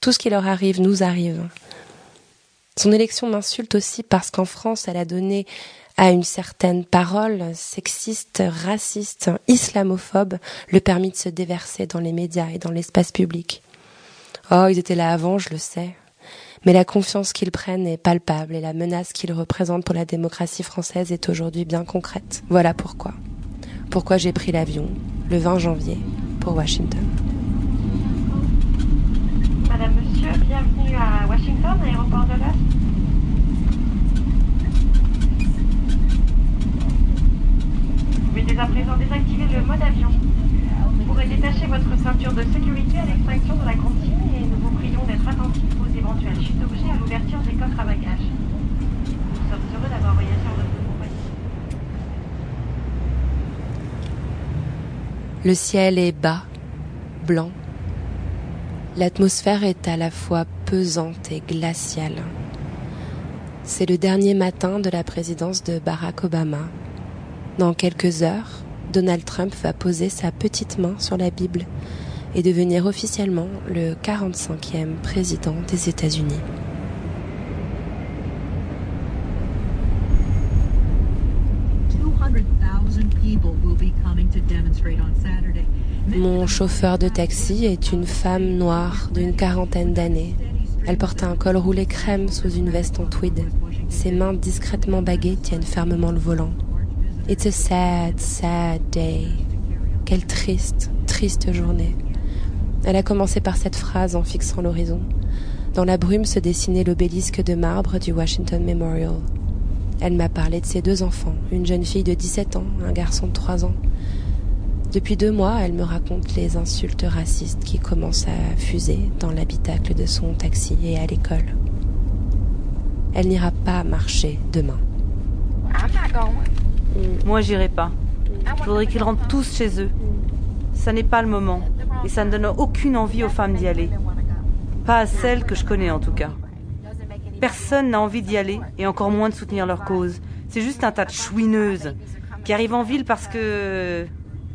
Tout ce qui leur arrive nous arrive. Son élection m'insulte aussi parce qu'en France, elle a donné à une certaine parole sexiste, raciste, islamophobe le permis de se déverser dans les médias et dans l'espace public. Oh, ils étaient là avant, je le sais. Mais la confiance qu'ils prennent est palpable et la menace qu'ils représentent pour la démocratie française est aujourd'hui bien concrète. Voilà pourquoi. Pourquoi j'ai pris l'avion le 20 janvier pour Washington. À présent désactiver le mode avion. Vous pourrez détacher votre ceinture de sécurité à l'extinction de la consigne et nous vous prions d'être attentifs aux éventuelles chutes d'objets à l'ouverture des coffres à bagages. Nous sommes heureux d'avoir voyagé en votre compagnie. Le ciel est bas, blanc. L'atmosphère est à la fois pesante et glaciale. C'est le dernier matin de la présidence de Barack Obama. Dans quelques heures, Donald Trump va poser sa petite main sur la Bible et devenir officiellement le 45e président des États-Unis. Mon chauffeur de taxi est une femme noire d'une quarantaine d'années. Elle porte un col roulé crème sous une veste en tweed. Ses mains discrètement baguées tiennent fermement le volant. It's a sad, sad day. Quelle triste, triste journée. Elle a commencé par cette phrase en fixant l'horizon. Dans la brume se dessinait l'obélisque de marbre du Washington Memorial. Elle m'a parlé de ses deux enfants, une jeune fille de 17 ans, un garçon de 3 ans. Depuis deux mois, elle me raconte les insultes racistes qui commencent à fuser dans l'habitacle de son taxi et à l'école. Elle n'ira pas marcher demain. Moi, j'irai pas. Je voudrais qu'ils rentrent tous chez eux. Ça n'est pas le moment. Et ça ne donne aucune envie aux femmes d'y aller. Pas à celles que je connais en tout cas. Personne n'a envie d'y aller et encore moins de soutenir leur cause. C'est juste un tas de chouineuses qui arrivent en ville parce que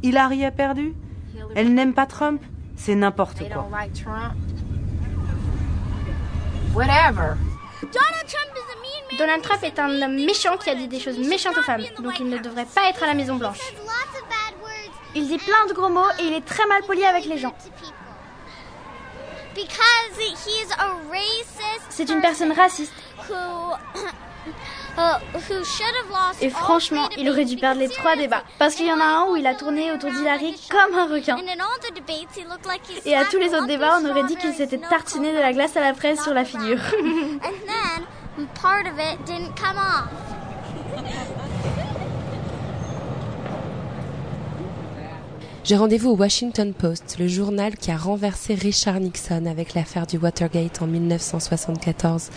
Hillary a perdu. Elle n'aime pas Trump. C'est n'importe quoi. Donald Trump est un homme méchant qui a dit des choses méchantes aux femmes, donc il ne devrait pas être à la Maison Blanche. Il dit plein de gros mots et il est très mal poli avec les gens. C'est une personne raciste. Et franchement, il aurait dû perdre les trois débats. Parce qu'il y en a un où il a tourné autour d'Hillary comme un requin. Et à tous les autres débats, on aurait dit qu'il s'était tartiné de la glace à la fraise sur la figure. J'ai rendez-vous au Washington Post, le journal qui a renversé Richard Nixon avec l'affaire du Watergate en 1974.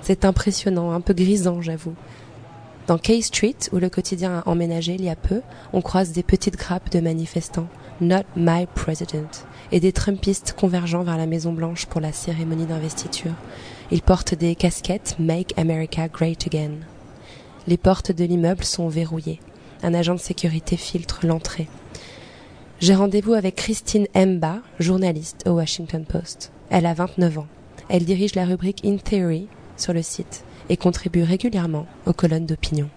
C'est impressionnant, un peu grisant, j'avoue. Dans K Street, où le quotidien a emménagé il y a peu, on croise des petites grappes de manifestants. Not my president. Et des Trumpistes convergeant vers la Maison Blanche pour la cérémonie d'investiture. Ils portent des casquettes Make America Great Again. Les portes de l'immeuble sont verrouillées. Un agent de sécurité filtre l'entrée. J'ai rendez-vous avec Christine Emba, journaliste au Washington Post. Elle a 29 ans. Elle dirige la rubrique In Theory sur le site et contribue régulièrement aux colonnes d'opinion.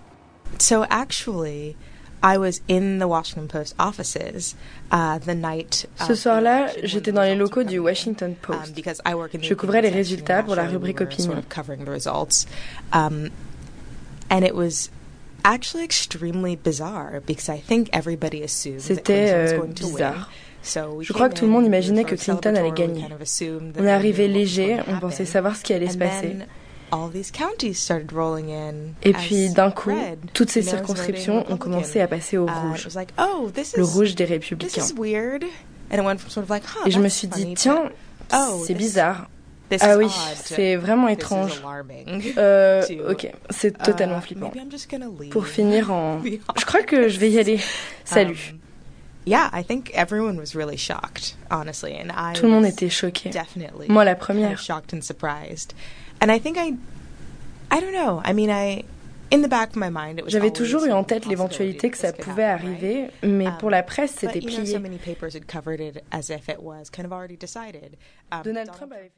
So actually, I was in the Washington Post offices uh, the night. Ce soir-là, j'étais dans les locaux du Washington Post. Je couvrais les résultats pour la rubrique opinion. Um, and it was actually extremely bizarre because I think everybody assumed C'était euh, bizarre. Je crois que tout le monde imaginait que Clinton allait gagner. On est arrivé léger, on pensait savoir ce qui allait se passer. Et puis d'un coup, toutes ces circonscriptions ont commencé à passer au rouge, oh, le rouge des républicains. Et je me suis dit, tiens, oh, c'est bizarre. Ah oui, c'est vraiment étrange. Euh, ok, c'est Uh, totalement flippant. Pour finir en... Je crois que je vais y aller. Salut. Um, Yeah, I think everyone was really shocked, honestly, and I Tout le monde était choqué. Definitely. Moi, la kind of première. shocked and surprised. And I think I I don't know. I mean, I in the back of my mind it was J'avais always toujours eu en tête l'éventualité que ça pouvait arriver, mais pour la presse, c'était plié. Um, Donald Trump avait fait...